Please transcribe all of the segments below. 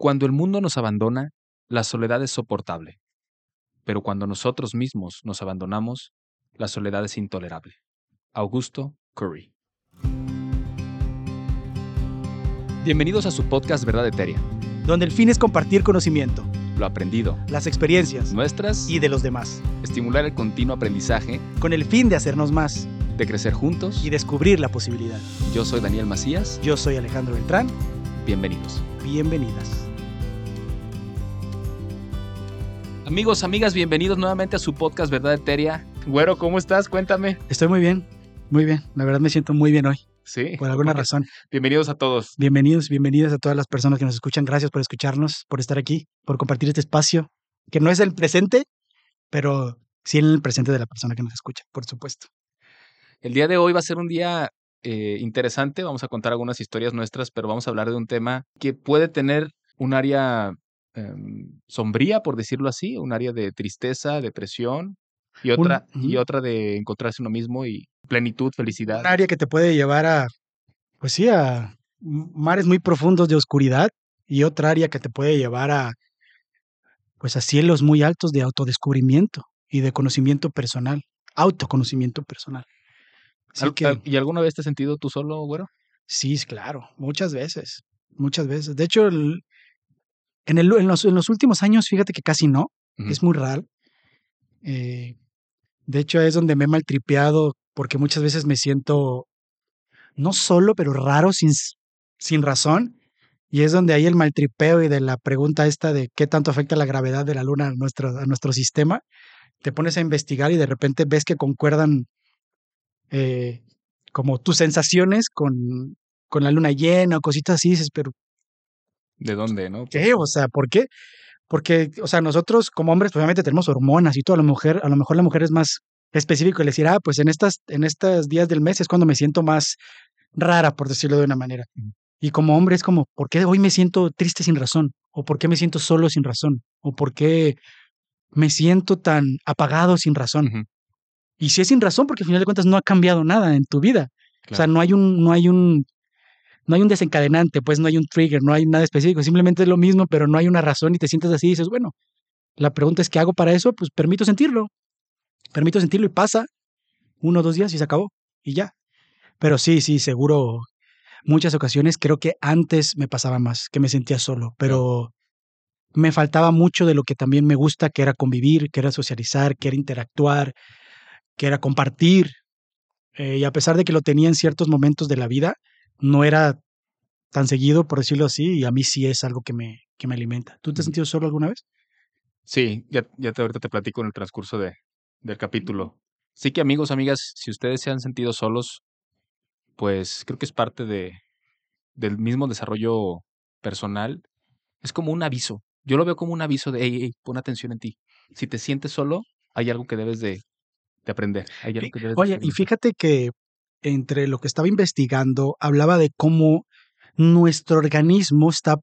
Cuando el mundo nos abandona, la soledad es soportable. Pero cuando nosotros mismos nos abandonamos, la soledad es intolerable. Augusto Curry. Bienvenidos a su podcast Verdad Eteria. donde el fin es compartir conocimiento, Lo aprendido, las experiencias nuestras y de los demás, estimular el continuo aprendizaje, con el fin de hacernos más de crecer juntos. y descubrir la posibilidad. Yo soy Daniel Macías. Yo soy Alejandro Beltrán, Bienvenidos. bienvenidas. Amigos, amigas, bienvenidos nuevamente a su podcast Verdad Eteria. Güero, ¿cómo estás? Cuéntame. Estoy muy bien, muy bien. La verdad me siento muy bien hoy, Sí. por alguna razón. Bienvenidos a todos. Bienvenidos, bienvenidas a todas las personas que nos escuchan. Gracias por escucharnos, por estar aquí, por compartir este espacio, que no es el presente, pero sí en el presente de la persona que nos escucha, por supuesto. El día de hoy va a ser un día eh, interesante. Vamos a contar algunas historias nuestras, pero vamos a hablar de un tema que puede tener un área em, sombría, por decirlo así, un área de tristeza, depresión y Un- otra, y otra de encontrarse uno mismo y plenitud, felicidad. Un área que te puede llevar a, pues sí, a mares muy profundos de oscuridad y otra área que te puede llevar a, pues a cielos muy altos de autodescubrimiento y de conocimiento personal, autoconocimiento personal. Así Al- que ¿Y alguna vez te has sentido tú solo, güero? sí, claro, muchas veces, muchas veces. De hecho, el- en, el, en, los, en los últimos años, fíjate que casi no, es muy raro. Eh, de hecho, es donde me he maltripeado porque muchas veces me siento no solo, pero raro, sin, sin razón. Y es donde hay el maltripeo y de la pregunta esta de qué tanto afecta la gravedad de la luna a nuestro, a nuestro sistema. Te pones a investigar y de repente ves que concuerdan eh, como tus sensaciones con, con la luna llena o cositas así. Dices, pero ¿De dónde, no? ¿qué? O sea, ¿por qué? Porque, o sea, nosotros como hombres, pues, obviamente tenemos hormonas y todo. A lo mejor, a lo mejor la mujer es más específico y le decir, ah, pues en estas, en estos días del mes es cuando me siento más rara, por decirlo de una manera. Y como hombre es como, ¿por qué hoy me siento triste sin razón? ¿O por qué me siento solo sin razón? ¿O por qué me siento tan apagado sin razón? Y si es sin razón, porque al final de cuentas no ha cambiado nada en tu vida. O sea, no hay un, no hay un, no hay un desencadenante, pues no hay un trigger, no hay nada específico, simplemente es lo mismo, pero no hay una razón y te sientes así y dices, bueno, la pregunta es, ¿qué hago para eso? Pues permito sentirlo. Permito sentirlo y pasa uno o dos días y se acabó y ya. Pero sí, sí, seguro, muchas ocasiones creo que antes me pasaba más, que me sentía solo, pero me faltaba mucho de lo que también me gusta, que era convivir, que era socializar, que era interactuar, que era compartir. Eh, y a pesar de que lo tenía en ciertos momentos de la vida, no era tan seguido, por decirlo así, y a mí sí es algo que me, que me alimenta. ¿Tú te has sentido solo alguna vez? Sí, ya, ya te, ahorita te platico en el transcurso de, del capítulo. Sí que amigos, amigas, si ustedes se han sentido solos, pues creo que es parte de, del mismo desarrollo personal. Es como un aviso. Yo lo veo como un aviso de, hey, hey, pon atención en ti. Si te sientes solo, hay algo que debes de, de aprender. Hay algo que debes de Oye, y fíjate que entre lo que estaba investigando, hablaba de cómo nuestro organismo está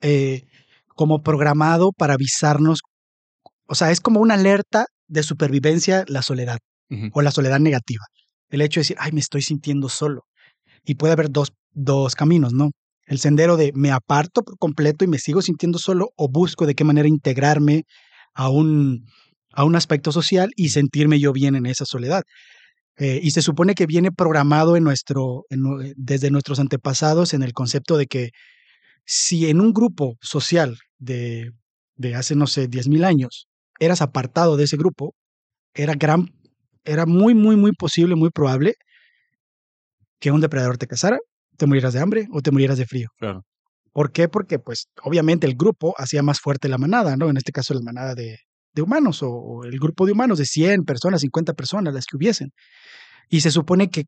eh, como programado para avisarnos, o sea, es como una alerta de supervivencia la soledad o la soledad negativa. El hecho de decir, ay, me estoy sintiendo solo. Y puede haber dos, dos caminos, ¿no? El sendero de me aparto por completo y me sigo sintiendo solo o busco de qué manera integrarme a un, a un aspecto social y sentirme yo bien en esa soledad. Eh, y se supone que viene programado en nuestro, en nue- desde nuestros antepasados en el concepto de que si en un grupo social de, de hace, no sé, 10.000 años, eras apartado de ese grupo, era gran, era muy, muy, muy posible, muy probable que un depredador te cazara, te murieras de hambre o te murieras de frío. Claro. ¿Por qué? Porque, pues, obviamente el grupo hacía más fuerte la manada, ¿no? En este caso, la manada de, de humanos o, o el grupo de humanos de 100 personas, 50 personas, las que hubiesen. Y se supone que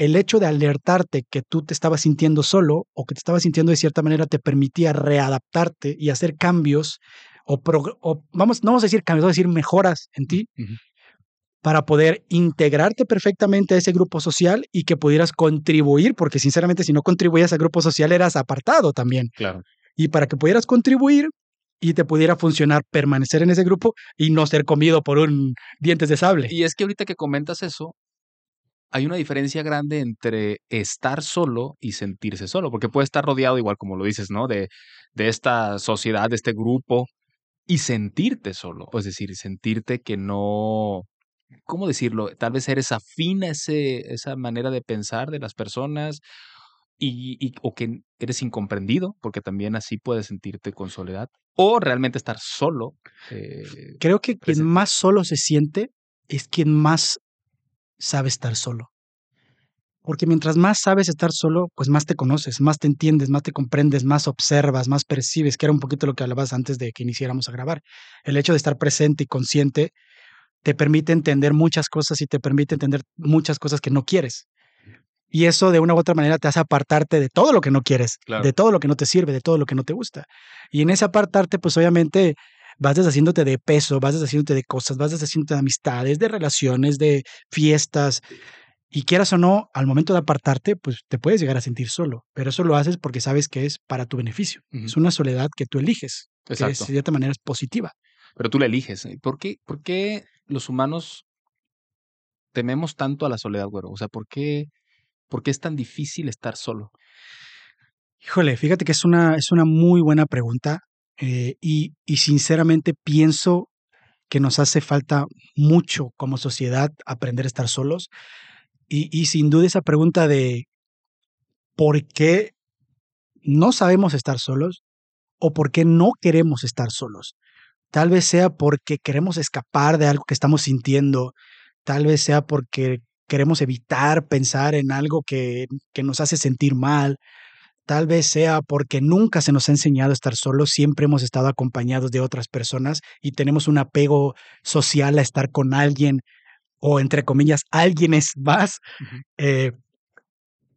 el hecho de alertarte que tú te estabas sintiendo solo o que te estabas sintiendo de cierta manera te permitía readaptarte y hacer cambios o, vamos, no vamos a decir cambios, vamos a decir mejoras en ti para poder integrarte perfectamente a ese grupo social y que pudieras contribuir, porque sinceramente si no contribuías al grupo social eras apartado también. Claro. Y para que pudieras contribuir y te pudiera funcionar permanecer en ese grupo y no ser comido por un dientes de sable. Y es que ahorita que comentas eso, hay una diferencia grande entre estar solo y sentirse solo, porque puede estar rodeado, igual como lo dices, ¿no? De, de esta sociedad, de este grupo, y sentirte solo, es decir, sentirte que no, ¿cómo decirlo? Tal vez eres afín a ese, esa manera de pensar de las personas y, y- o que eres incomprendido, porque también así puedes sentirte con soledad, o realmente estar solo. eh, Creo que quien más solo se siente es quien más sabe estar solo. Porque mientras más sabes estar solo, pues más te conoces, más te entiendes, más te comprendes, más observas, más percibes, que era un poquito lo que hablabas antes de que iniciáramos a grabar. El hecho de estar presente y consciente te permite entender muchas cosas y te permite entender muchas cosas que no quieres. Y eso de una u otra manera te hace apartarte de todo lo que no quieres, Claro. de todo lo que no te sirve, de todo lo que no te gusta. Y en ese apartarte, pues obviamente vas deshaciéndote de peso, vas deshaciéndote de cosas, vas deshaciéndote de amistades, de relaciones, de fiestas. Y quieras o no, al momento de apartarte, pues te puedes llegar a sentir solo. Pero eso lo haces porque sabes que es para tu beneficio. Es una soledad que tú eliges, que es, Exacto. de cierta manera es positiva. Pero tú la eliges. ¿eh? ¿Por qué, ¿Por qué los humanos tememos tanto a la soledad, güero? O sea, ¿por qué, ¿por qué es tan difícil estar solo? Híjole, fíjate que es una, es una muy buena pregunta eh, y, y sinceramente pienso que nos hace falta mucho como sociedad aprender a estar solos y, y sin duda esa pregunta de por qué no sabemos estar solos o por qué no queremos estar solos. Tal vez sea porque queremos escapar de algo que estamos sintiendo, tal vez sea porque queremos evitar pensar en algo que, que nos hace sentir mal, Tal vez sea porque nunca se nos ha enseñado a estar solos, siempre hemos estado acompañados de otras personas y tenemos un apego social a estar con alguien o entre comillas, alguien es más. Eh,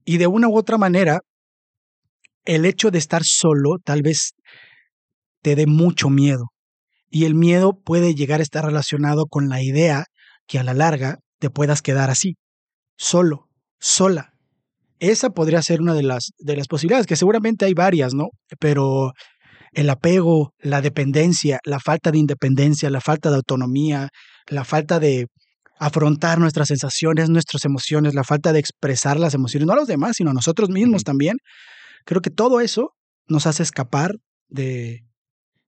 y de una u otra manera, el hecho de estar solo tal vez te dé mucho miedo. Y el miedo puede llegar a estar relacionado con la idea que a la larga te puedas quedar así, solo, sola. Esa podría ser una de las, de las posibilidades, que seguramente hay varias, ¿no? Pero el apego, la dependencia, la falta de independencia, la falta de autonomía, la falta de afrontar nuestras sensaciones, nuestras emociones, la falta de expresar las emociones, no a los demás, sino a nosotros mismos también. Creo que todo eso nos hace escapar de,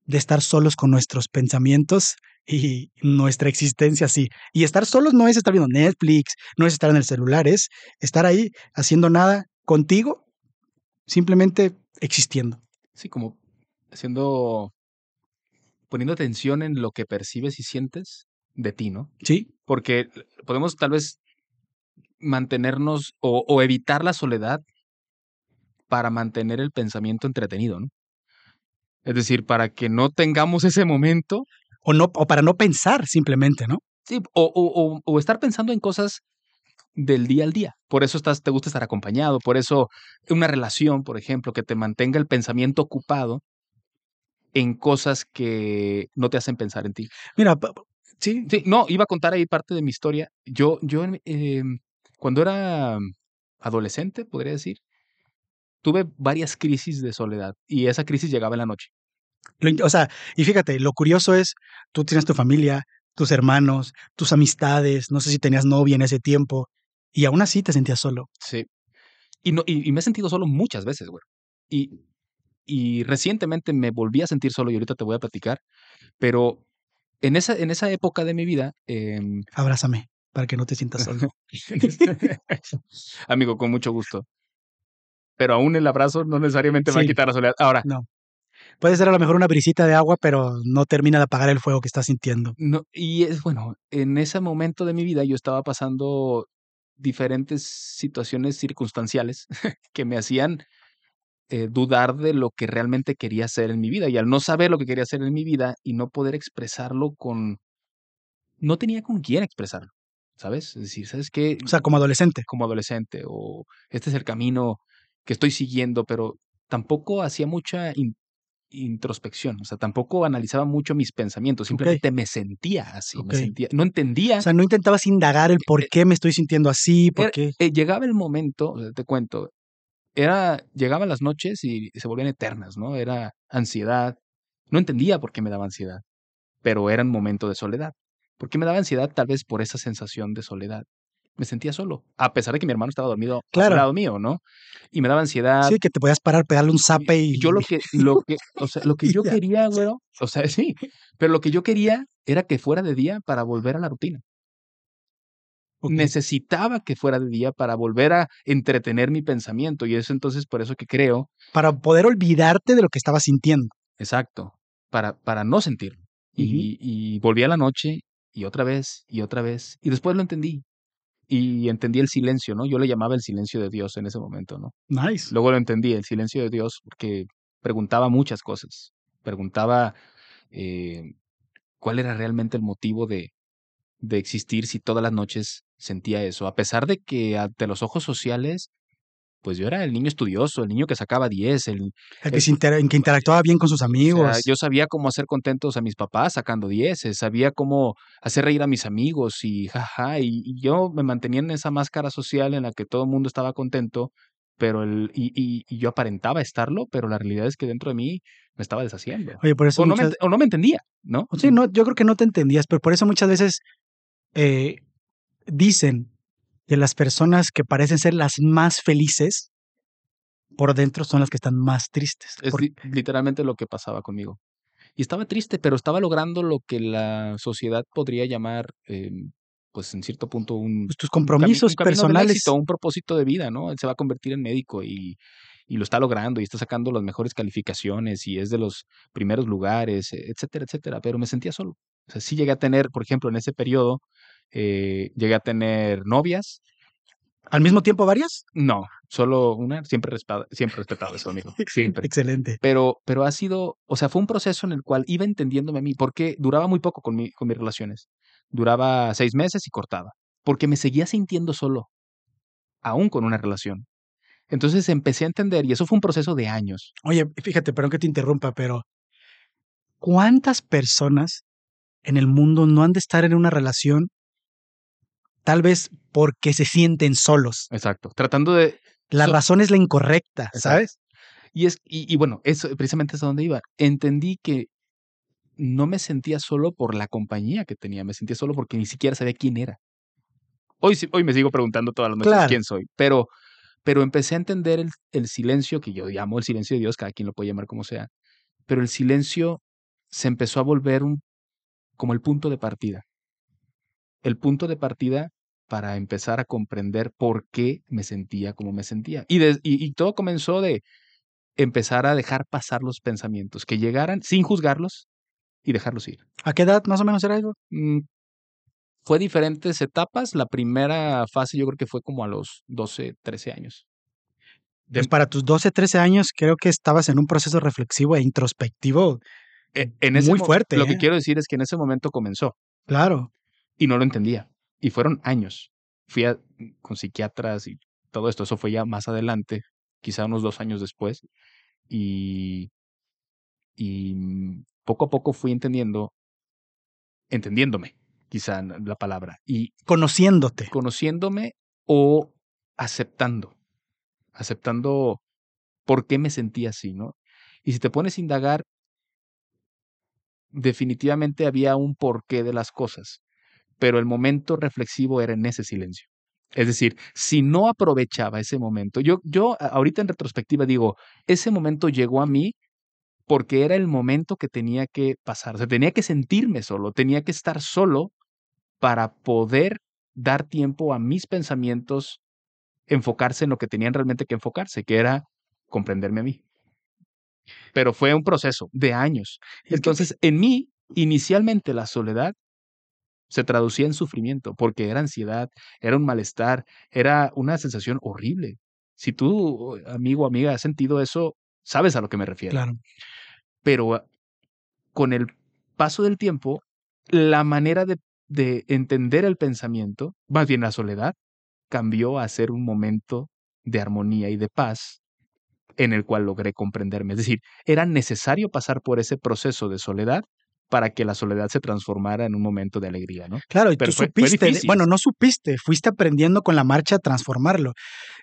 de estar solos con nuestros pensamientos y nuestra existencia así. Y estar solos no es estar viendo Netflix, no es estar en el celular, es estar ahí haciendo nada contigo, simplemente existiendo. Sí, como haciendo, poniendo atención en lo que percibes y sientes de ti, ¿no? Sí, Porque podemos tal vez mantenernos o, o evitar la soledad para mantener el pensamiento entretenido, ¿no? Es decir, para que no tengamos ese momento, o no o para no pensar simplemente, ¿no? sí, o, o- o- o estar pensando en cosas del día al día. Por eso estás, te gusta estar acompañado, por eso una relación, por ejemplo, que te mantenga el pensamiento ocupado en cosas que no te hacen pensar en ti. Mira, sí, Sí, no, iba a contar ahí parte de mi historia. Yo, yo em, cuando era adolescente, podría decir, tuve varias crisis de soledad y esa crisis llegaba en la noche. O sea, y fíjate, lo curioso es, tú tienes tu familia, tus hermanos, tus amistades, no sé si tenías novia en ese tiempo, y aún así te sentías solo. Sí. Y, no, y, y me he sentido solo muchas veces, güey. Y, y recientemente me volví a sentir solo y ahorita te voy a platicar, pero en esa, en esa época de mi vida, em, Abrázame para que no te sientas solo. amigo, con mucho gusto. Pero aún el abrazo no necesariamente va a quitar la soledad. Ahora, No. Puede ser a lo mejor una brisita de agua, pero no termina de apagar el fuego que estás sintiendo. No, y es bueno, en ese momento de mi vida yo estaba pasando diferentes situaciones circunstanciales que me hacían eh, dudar de lo que realmente quería hacer en mi vida. Y al no saber lo que quería hacer en mi vida y no poder expresarlo con... No tenía con quién expresarlo, ¿sabes? Es decir, ¿sabes qué? O sea, como adolescente. Como adolescente o este es el camino que estoy siguiendo, pero tampoco hacía mucha in- introspección, o sea, tampoco analizaba mucho mis pensamientos, simplemente me sentía así, me sentía, no entendía. O sea, no intentabas indagar el por qué me estoy sintiendo así, por Era- qué. eh, llegaba el momento, o sea, te cuento, era, llegaban las noches y se volvían eternas, ¿no? Era ansiedad. No entendía por qué me daba ansiedad, pero era un momento de soledad. ¿Por qué me daba ansiedad? Tal vez por esa sensación de soledad. Me sentía solo, a pesar de que mi hermano estaba dormido Claro. al lado mío, ¿no? Y me daba ansiedad. Sí, que te podías parar, pegarle un zape y... Yo lo que, lo que, o sea, lo que yo quería, güero, o sea, sí, pero lo que yo quería era que fuera de día para volver a la rutina. Necesitaba que fuera de día para volver a entretener mi pensamiento y es entonces por eso que creo, Para poder olvidarte de lo que estabas sintiendo. exacto, para, para no sentirlo. Y, y volví a la noche y otra vez y otra vez y después lo entendí. Y entendí el silencio, ¿no? Yo le llamaba el silencio de Dios en ese momento, ¿no? Nice. Luego lo entendí, el silencio de Dios, porque preguntaba muchas cosas. Preguntaba eh, cuál era realmente el motivo de, de existir si todas las noches sentía eso. A pesar de que ante los ojos sociales, pues yo era el niño estudioso, el niño que sacaba 10, el, El que, Eh, se inter- en que interactuaba bien con sus o sea, amigos. yo sabía cómo hacer contentos a mis papás sacando 10, sabía cómo hacer reír a mis amigos y jaja, y, y yo me mantenía en esa máscara social en la que todo el mundo estaba contento, pero el, y, y- y yo aparentaba estarlo, pero la realidad es que dentro de mí me estaba deshaciendo. Oye, por eso O no, me, muchas- ent- o no me entendía, ¿no? Sí, no, yo creo que no te entendías, pero por eso muchas veces eh, dicen que las personas que parecen ser las más felices por dentro son las que están más tristes. Es literalmente lo que pasaba conmigo. Y estaba triste, pero estaba logrando lo que la sociedad podría llamar, eh, pues en cierto punto, un, pues, tus un cami- compromisos un personales. éxito, un propósito de vida, ¿no? Él se va a convertir en médico y, y lo está logrando y está sacando las mejores calificaciones y es de los primeros lugares, etcétera, etcétera. Pero me sentía solo. O sea, sí llegué a tener, por ejemplo, en ese periodo, eh, llegué a tener novias. ¿Al mismo tiempo varias? No, solo una, siempre, respa- siempre respetado eso, amigo. Siempre. Excelente. Pero, pero ha sido, o sea, fue un proceso en el cual iba entendiéndome a mí, porque duraba muy poco con, mi, con mis relaciones. Duraba seis meses y cortaba, porque me seguía sintiendo solo, aún con una relación. Entonces empecé a entender, y eso fue un proceso de años. Oye, fíjate, perdón que te interrumpa, pero ¿cuántas personas en el mundo no han de estar en una relación tal vez porque se sienten solos? Exacto. Tratando de. La So- razón es la incorrecta, Exacto. ¿sabes? Y, es, y, y bueno, eso precisamente es a donde iba. Entendí que no me sentía solo por la compañía que tenía, me sentía solo porque ni siquiera sabía quién era. Hoy, hoy me sigo preguntando todas las noches Claro. quién soy, pero, pero empecé a entender el, el silencio, que yo llamo el silencio de Dios, cada quien lo puede llamar como sea, pero el silencio se empezó a volver un, como el punto de partida. El punto de partida para empezar a comprender por qué me sentía como me sentía. Y, de- y, y todo comenzó de empezar a dejar pasar los pensamientos, que llegaran sin juzgarlos y dejarlos ir. ¿A qué edad más o menos era eso? Mm, fue diferentes etapas. La primera fase yo creo que fue como a los 12, 13 años. De- Pues para tus 12, 13 años creo que estabas en un proceso reflexivo e introspectivo. e- en ese muy fuerte, Lo ¿eh? que quiero decir es que en ese momento comenzó Claro. y no lo entendía. Y fueron años. Fui a- con psiquiatras y todo esto. Eso fue ya más adelante, quizá unos dos años después. Y, y mm, poco a poco fui entendiendo, entendiéndome, quizá la palabra. Y Conociéndote. conociéndome o aceptando, aceptando por qué me sentía así, ¿no? Y si te pones a indagar, definitivamente había un porqué de las cosas, pero el momento reflexivo era en ese silencio. Es decir, si no aprovechaba ese momento, yo, yo ahorita en retrospectiva digo, ese momento llegó a mí porque era el momento que tenía que pasar, o sea, tenía que sentirme solo, tenía que estar solo para poder dar tiempo a mis pensamientos enfocarse en lo que tenían realmente que enfocarse, que era comprenderme a mí. Pero fue un proceso de años. Entonces, en mí, inicialmente la soledad se traducía en sufrimiento, porque era ansiedad, era un malestar, era una sensación horrible. Si tú, amigo o amiga, has sentido eso, sabes a lo que me refiero Claro. pero ah, con el paso del tiempo, la manera de, de entender el pensamiento, más bien la soledad, cambió a ser un momento de armonía y de paz en el cual logré comprenderme. Es decir, era necesario pasar por ese proceso de soledad para que la soledad se transformara en un momento de alegría, ¿no? Claro, y Pero tú fue- supiste, bueno, no supiste, fuiste aprendiendo con la marcha a transformarlo.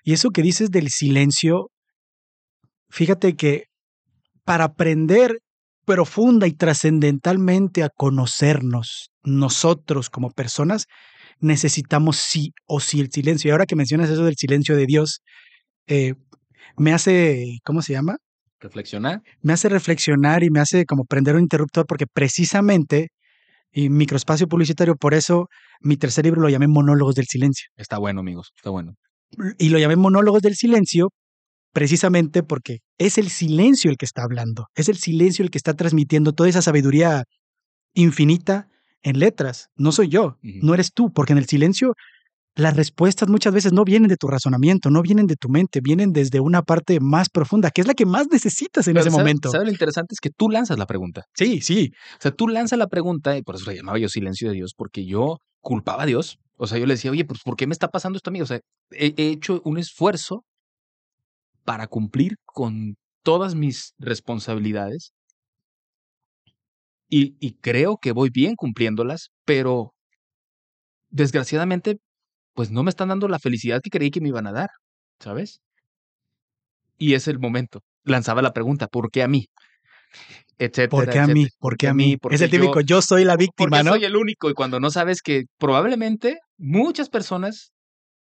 Y eso que dices del silencio, fíjate que para aprender profunda y trascendentalmente a conocernos nosotros como personas, necesitamos sí o sí el silencio. Y ahora que mencionas eso del silencio de Dios, eh, me hace, ¿cómo se llama? Reflexionar. Me hace reflexionar y me hace como prender un interruptor porque precisamente, y microespacio publicitario, por eso mi tercer libro lo llamé Monólogos del Silencio. Está bueno, amigos, está bueno. Y lo llamé Monólogos del Silencio precisamente porque es el silencio el que está hablando, es el silencio el que está transmitiendo toda esa sabiduría infinita en letras. No soy yo, no eres tú, porque en el silencio las respuestas muchas veces no vienen de tu razonamiento, no vienen de tu mente, vienen desde una parte más profunda, que es la que más necesitas en Pero ese ¿sabe- momento. ¿Sabe lo interesante? Es que tú lanzas la pregunta. Sí, sí, O sea, tú lanzas la pregunta, y por eso le llamaba yo silencio de Dios, porque yo culpaba a Dios. O sea, yo le decía, oye, pues ¿por qué me está pasando esto a mí? O sea, he, he hecho un esfuerzo para cumplir con todas mis responsabilidades y, y creo que voy bien cumpliéndolas, pero desgraciadamente, pues no me están dando la felicidad que creí que me iban a dar, ¿sabes? Y es el momento. Lanzaba la pregunta, ¿por qué a mí? Etcétera, ¿por qué a mí? ¿Por qué a mí? Porque Es el típico, yo soy la víctima, ¿no? soy el único y cuando no sabes que probablemente muchas personas,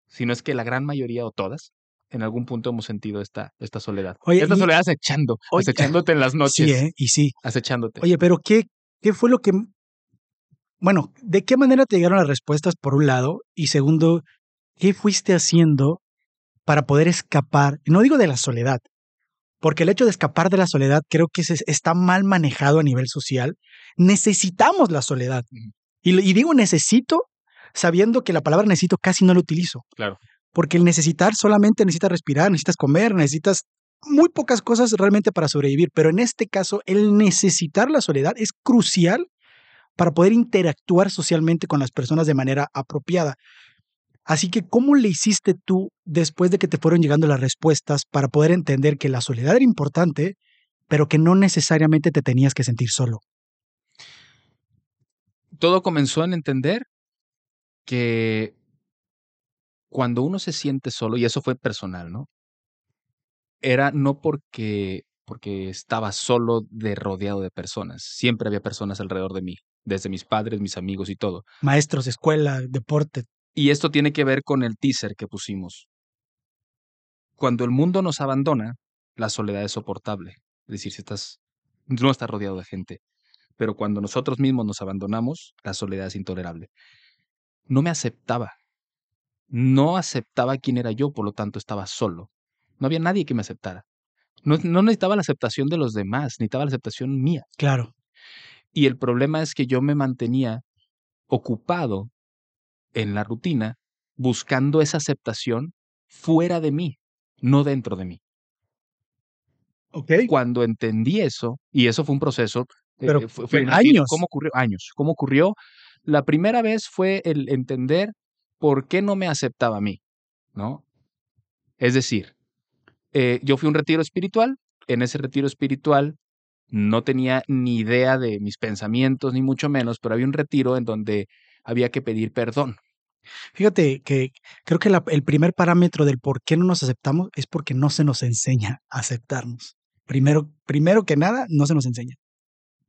si no es que la gran mayoría o todas, en algún punto hemos sentido esta, esta soledad. Oye, esta y- soledad acechando, Oye, acechándote en las noches, Sí, ¿eh? Y sí. acechándote. Oye, pero ¿qué, ¿qué fue lo que... Bueno, ¿de qué manera te llegaron las respuestas por un lado? Y segundo, ¿qué fuiste haciendo para poder escapar? No digo de la soledad, porque el hecho de escapar de la soledad creo que se- está mal manejado a nivel social. Necesitamos la soledad. Y, y digo necesito sabiendo que la palabra necesito casi no la utilizo. Claro. Porque el necesitar solamente necesitas respirar, necesitas comer, necesitas muy pocas cosas realmente para sobrevivir. Pero en este caso, el necesitar la soledad es crucial para poder interactuar socialmente con las personas de manera apropiada. Así que, ¿cómo le hiciste tú después de que te fueron llegando las respuestas para poder entender que la soledad era importante, pero que no necesariamente te tenías que sentir solo? Todo comenzó en entender que cuando uno se siente solo, y eso fue personal, ¿no? Era no porque, porque estaba solo de rodeado de personas. Siempre había personas alrededor de mí, desde mis padres, mis amigos y todo. Maestros, escuela, deporte. Y esto tiene que ver con el teaser que pusimos. Cuando el mundo nos abandona, la soledad es soportable. Es decir, si estás, no estás rodeado de gente. Pero cuando nosotros mismos nos abandonamos, la soledad es intolerable. No me aceptaba. No aceptaba quién era yo, por lo tanto estaba solo. No había nadie que me aceptara. No, no necesitaba la aceptación de los demás, necesitaba la aceptación mía. Claro. Y el problema es que yo me mantenía ocupado en la rutina buscando esa aceptación fuera de mí, no dentro de mí. Ok. Cuando entendí eso, y eso fue un proceso, eh, Pero fue, fue años. ¿Cómo ocurrió? Años. ¿Cómo ocurrió? La primera vez fue el entender por qué no me aceptaba a mí, ¿no? Es decir, eh, yo fui a un retiro espiritual, en ese retiro espiritual no tenía ni idea de mis pensamientos, ni mucho menos, pero había un retiro en donde había que pedir perdón. Fíjate que creo que la- el primer parámetro del por qué no nos aceptamos es porque no se nos enseña a aceptarnos. Primero, primero que nada, no se nos enseña.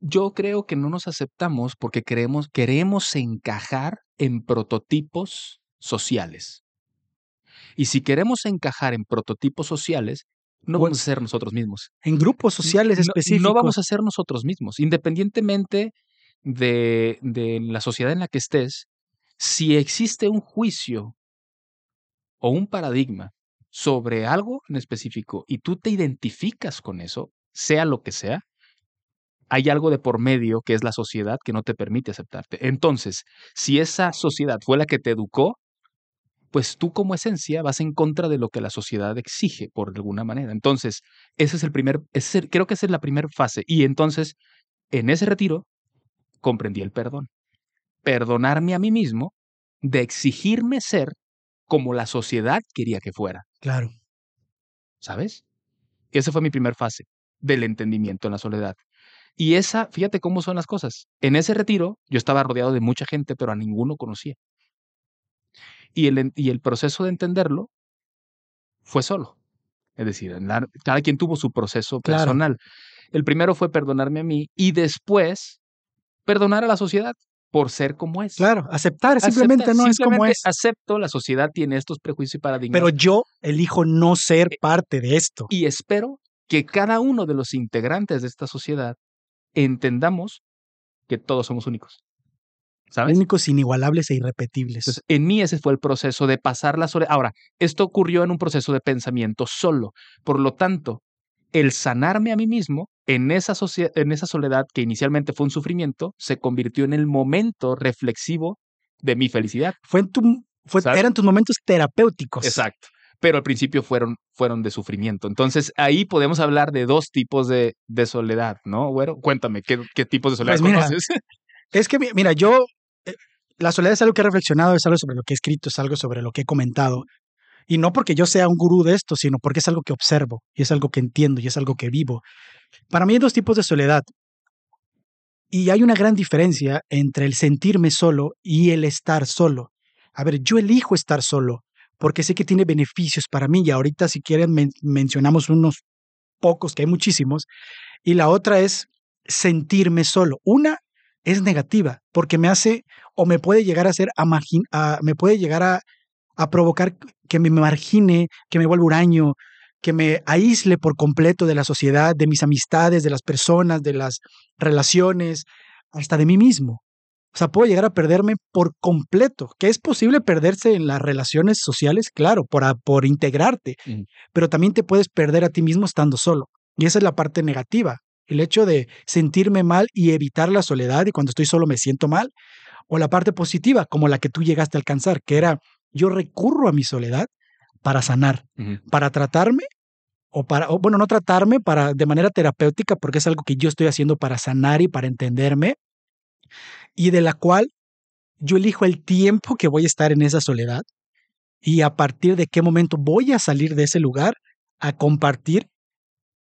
Yo creo que no nos aceptamos porque queremos, queremos encajar en prototipos sociales. Y si queremos encajar en prototipos sociales, no vamos a ser nosotros mismos. En grupos sociales No- específicos. No vamos a ser nosotros mismos, independientemente de, de la sociedad en la que estés. Si existe un juicio o un paradigma sobre algo en específico y tú te identificas con eso, sea lo que sea, hay algo de por medio que es la sociedad que no te permite aceptarte. Entonces, si esa sociedad fue la que te educó, pues tú como esencia vas en contra de lo que la sociedad exige por alguna manera. Entonces, ese es el primer, ese creo que esa es la primera fase. Y entonces, en ese retiro, comprendí el perdón. Perdonarme a mí mismo de exigirme ser como la sociedad quería que fuera. Claro. ¿sabes? Esa fue mi primera fase del entendimiento en la soledad. Y esa, fíjate cómo son las cosas. En ese retiro yo estaba rodeado de mucha gente, pero a ninguno conocía. Y el, y el proceso de entenderlo fue solo. Es decir, en la- cada quien tuvo su proceso Claro. personal. El primero fue perdonarme a mí y después perdonar a la sociedad, por ser como es. Claro, aceptar simplemente no es como es. Acepto, la sociedad tiene estos prejuicios y paradigmas. Pero yo elijo no ser Eh, parte de esto. Y espero que cada uno de los integrantes de esta sociedad entendamos que todos somos únicos. ¿Sabes? Únicos, inigualables e irrepetibles. Entonces, en mí ese fue el proceso de pasar la soledad. Ahora, esto ocurrió en un proceso de pensamiento solo. Por lo tanto, el sanarme a mí mismo en esa, en esa soledad que inicialmente fue un sufrimiento, se convirtió en el momento reflexivo de mi felicidad. fue en tu, eran tus momentos terapéuticos. Exacto. Pero al principio fueron, fueron de sufrimiento. Entonces, ahí podemos hablar de dos tipos de, de soledad, ¿no? Güero, cuéntame, ¿qué, qué tipos de soledad Pues mira, conoces? Es que, mi- mira, yo, la soledad es algo que he reflexionado, es algo sobre lo que he escrito, es algo sobre lo que he comentado. Y no porque yo sea un gurú de esto, sino porque es algo que observo, y es algo que entiendo, y es algo que vivo. Para mí hay dos tipos de soledad. Y hay una gran diferencia entre el sentirme solo y el estar solo. A ver, yo elijo estar solo porque sé que tiene beneficios para mí y ahorita si quieren men- mencionamos unos pocos, que hay muchísimos, y la otra es sentirme solo. Una es negativa porque me hace o me puede llegar a hacer, a margin- a- me puede llegar a, a provocar que me margine, que me vuelva huraño, que me aísle por completo de la sociedad, de mis amistades, de las personas, de las relaciones, hasta de mí mismo. O sea, puedo llegar a perderme por completo. ¿Que es posible perderse en las relaciones sociales? Claro, por, a- por integrarte. Pero también te puedes perder a ti mismo estando solo. Y esa es la parte negativa. El hecho de sentirme mal y evitar la soledad y cuando estoy solo me siento mal. O la parte positiva, como la que tú llegaste a alcanzar, que era yo recurro a mi soledad para sanar para tratarme o para, o, bueno, no tratarme para de manera terapéutica porque es algo que yo estoy haciendo para sanar y para entenderme y de la cual yo elijo el tiempo que voy a estar en esa soledad y a partir de qué momento voy a salir de ese lugar a compartir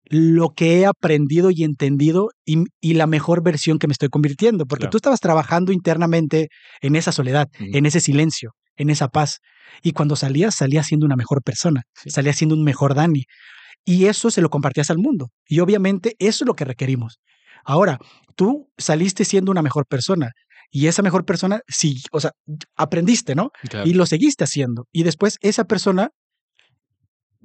lo que he aprendido y entendido y, y la mejor versión que me estoy convirtiendo, porque Claro. tú estabas trabajando internamente en esa soledad, en ese silencio, en esa paz. Y cuando salías, salías siendo una mejor persona, Sí. salías siendo un mejor Dani. Y eso se lo compartías al mundo. Y obviamente eso es lo que requerimos. Ahora, tú saliste siendo una mejor persona. Y esa mejor persona, sí, o sea, aprendiste, ¿no? Claro. Y lo seguiste haciendo. Y después esa persona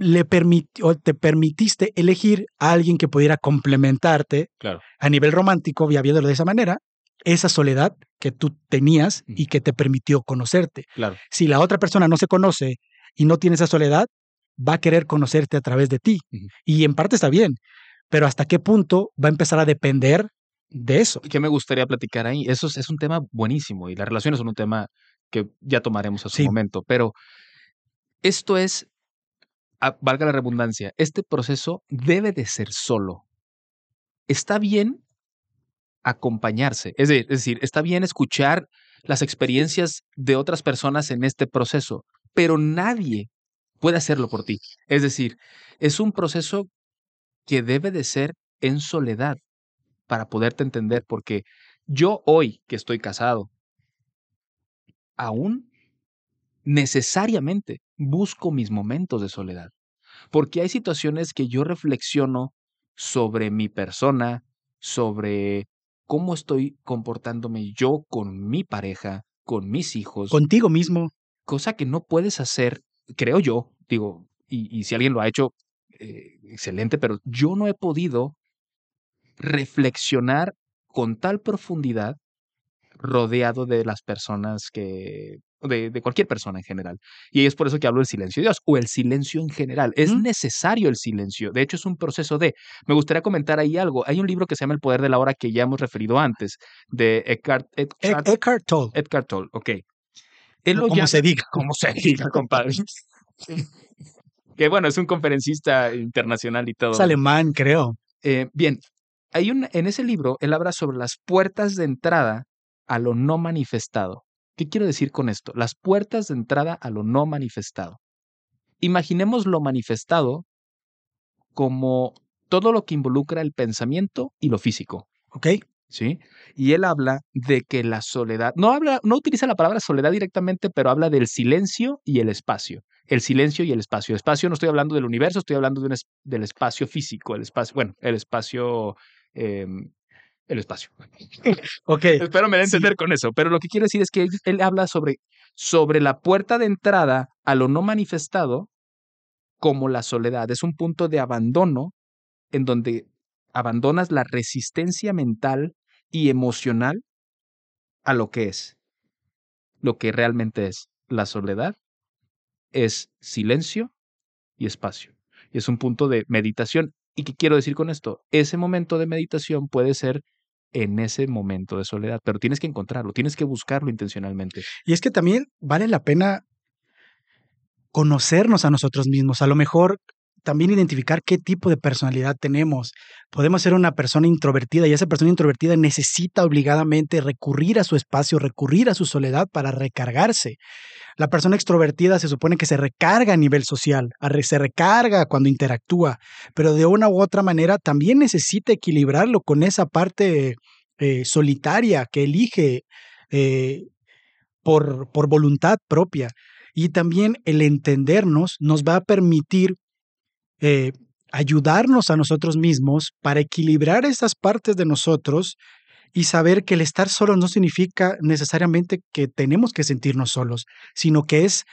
le permitió, te permitiste elegir a alguien que pudiera complementarte Claro. a nivel romántico, ya viéndolo de esa manera, esa soledad que tú tenías y que te permitió conocerte. Claro. Si la otra persona no se conoce y no tiene esa soledad, va a querer conocerte a través de ti. Y en parte está bien, pero ¿hasta qué punto va a empezar a depender de eso? ¿Qué me gustaría platicar ahí? Eso es, es un tema buenísimo y las relaciones son un tema que ya tomaremos a su Sí. momento, pero esto es, valga la redundancia, este proceso debe de ser solo. Está bien acompañarse, es de- es decir, está bien escuchar las experiencias de otras personas en este proceso, pero nadie puede hacerlo por ti. Es decir, es un proceso que debe de ser en soledad para poderte entender, porque yo hoy que estoy casado, aún necesariamente busco mis momentos de soledad, porque hay situaciones que yo reflexiono sobre mi persona, sobre cómo estoy comportándome yo con mi pareja, con mis hijos, Contigo mismo. cosa que no puedes hacer, creo yo, digo, y, y si alguien lo ha hecho, eh, excelente, pero yo no he podido reflexionar con tal profundidad rodeado de las personas que, de, de cualquier persona en general. Y es por eso que hablo del silencio de Dios o el silencio en general. Es necesario el silencio. De hecho, es un proceso de... Me gustaría comentar ahí algo. Hay un libro que se llama El Poder de la Hora que ya hemos referido antes, de Eckhart, E- Eckhart, Eckhart Tolle, Eckhart Tolle. Ok. Él lo como llama- se diga. como se diga, compadre. que bueno, es un conferencista internacional y todo. Es alemán, creo. Eh, bien, hay un, en ese libro él habla sobre las puertas de entrada a lo no manifestado. ¿Qué quiero decir con esto? Las puertas de entrada a lo no manifestado. Imaginemos lo manifestado como todo lo que involucra el pensamiento y lo físico. ¿Ok? ¿sí? Y él habla de que la soledad, no habla, no utiliza la palabra soledad directamente, pero habla del silencio y el espacio. El silencio y el espacio. Espacio no estoy hablando del universo, estoy hablando de un es- del espacio físico, el espacio, bueno, el espacio, eh, el espacio. Ok. Espero me Sí. entender con eso. Pero lo que quiero decir es que él, él habla sobre, sobre la puerta de entrada a lo no manifestado como la soledad. Es un punto de abandono en donde abandonas la resistencia mental y emocional a lo que es. Lo que realmente es. La soledad es silencio y espacio. Y es un punto de meditación. ¿Y qué quiero decir con esto? Ese momento de meditación puede ser en ese momento de soledad, pero tienes que encontrarlo, tienes que buscarlo intencionalmente. Y es que también vale la pena conocernos a nosotros mismos. A lo mejor también identificar qué tipo de personalidad tenemos. Podemos ser una persona introvertida y esa persona introvertida necesita obligadamente recurrir a su espacio, recurrir a su soledad para recargarse. La persona extrovertida se supone que se recarga a nivel social, se recarga cuando interactúa, pero de una u otra manera también necesita equilibrarlo con esa parte eh, solitaria que elige eh, por, por voluntad propia. Y también el entendernos nos va a permitir eh, ayudarnos a nosotros mismos para equilibrar esas partes de nosotros y saber que el estar solos no significa necesariamente que tenemos que sentirnos solos, sino que es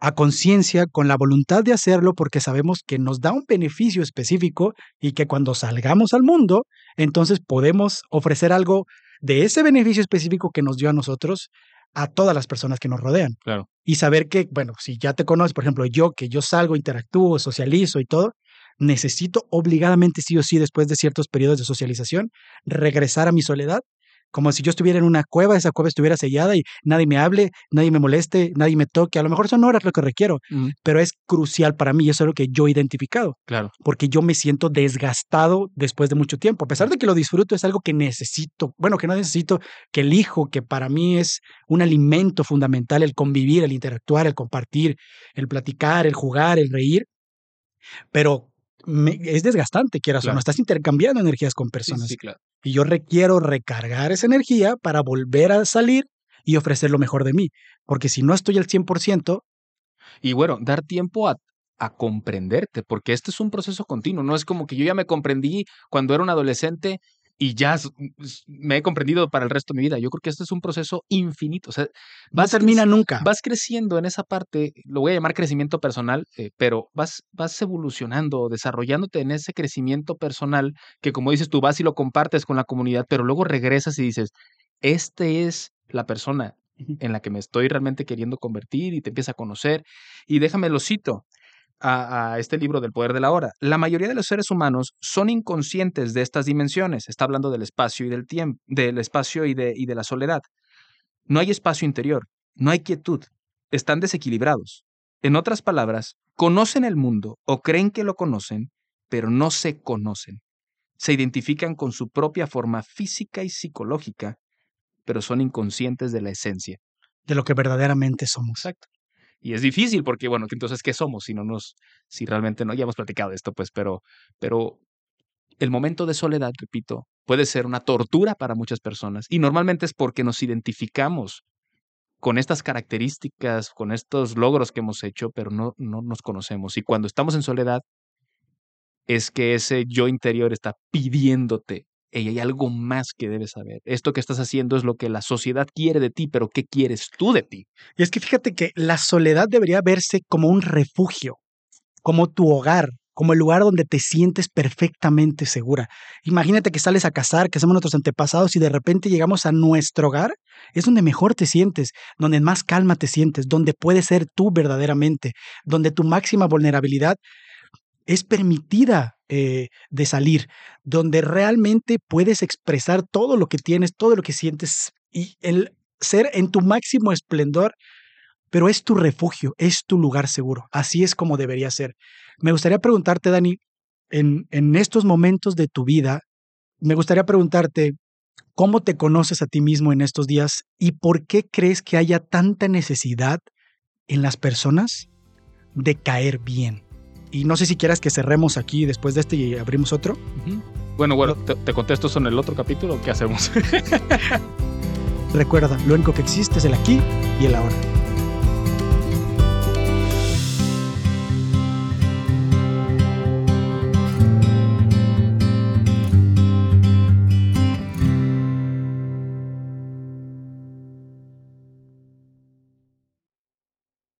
a conciencia, con la voluntad de hacerlo, porque sabemos que nos da un beneficio específico y que cuando salgamos al mundo, entonces podemos ofrecer algo de ese beneficio específico que nos dio a nosotros a todas las personas que nos rodean. Claro. Y saber que, bueno, si ya te conoces, por ejemplo, yo que yo salgo, interactúo, socializo y todo, necesito obligadamente sí o sí, después de ciertos periodos de socialización, regresar a mi soledad, como si yo estuviera en una cueva, esa cueva estuviera sellada y nadie me hable, nadie me moleste, nadie me toque. A lo mejor son horas lo que requiero, Mm, pero es crucial para mí y eso es lo que yo he identificado, claro, porque yo me siento desgastado después de mucho tiempo. A pesar de que lo disfruto, es algo que necesito, bueno, que no necesito, que elijo, que para mí es un alimento fundamental el convivir, el interactuar, el compartir, el platicar, el jugar, el reír, pero me- es desgastante, quieras o no, estás intercambiando energías con sí, personas sí, claro. y yo requiero recargar esa energía para volver a salir y ofrecer lo mejor de mí, porque si no estoy al 100%, Y bueno, dar tiempo a, a comprenderte, porque este es un proceso continuo, no es como que yo ya me comprendí cuando era un adolescente y ya s- me he comprendido para el resto de mi vida. Yo creo que este es un proceso infinito, o sea, no vas termina nunca. vas creciendo en esa parte, lo voy a llamar crecimiento personal, eh, pero vas, vas evolucionando, desarrollándote en ese crecimiento personal que como dices tú vas y lo compartes con la comunidad, pero luego regresas y dices, este es la persona en la que me estoy realmente queriendo convertir y te empieza a conocer. Y déjame lo cito a, a este libro del poder de la hora. La mayoría de los seres humanos son inconscientes de estas dimensiones. Está hablando del espacio y del tiempo, del espacio y de, y de la soledad. No hay espacio interior, no hay quietud, están desequilibrados. En otras palabras, conocen el mundo o creen que lo conocen, pero no se conocen. Se identifican con su propia forma física y psicológica, pero son inconscientes de la esencia. de lo que verdaderamente somos. Exacto. Y es difícil porque, bueno, entonces, ¿qué somos? Si no nos, si realmente no, ya hemos platicado esto, pues, pero, pero el momento de soledad, repito, puede ser una tortura para muchas personas. Y normalmente es porque nos identificamos con estas características, con estos logros que hemos hecho, pero no, no nos conocemos. Y cuando estamos en soledad, es que ese yo interior está pidiéndote, "Ey, hay algo más que debes saber. Esto que estás haciendo es lo que la sociedad quiere de ti, pero ¿qué quieres tú de ti? Y es que fíjate que la soledad debería verse como un refugio, como tu hogar, como el lugar donde te sientes perfectamente segura. Imagínate que sales a cazar, que somos nuestros antepasados y de repente llegamos a nuestro hogar, es donde mejor te sientes, donde más calma te sientes, donde puedes ser tú verdaderamente, donde tu máxima vulnerabilidad es permitida eh, de salir, donde realmente puedes expresar todo lo que tienes, todo lo que sientes y el ser en tu máximo esplendor, pero es tu refugio, es tu lugar seguro. Así es como debería ser. Me gustaría preguntarte, Dani, en, en estos momentos de tu vida, me gustaría preguntarte, ¿cómo te conoces a ti mismo en estos días y por qué crees que haya tanta necesidad en las personas de caer bien? Y no sé si quieras que cerremos aquí después de este y abrimos otro. Bueno, bueno, te, te contesto eso en el otro capítulo. ¿Qué hacemos? Recuerda, lo único que existe es el aquí y el ahora.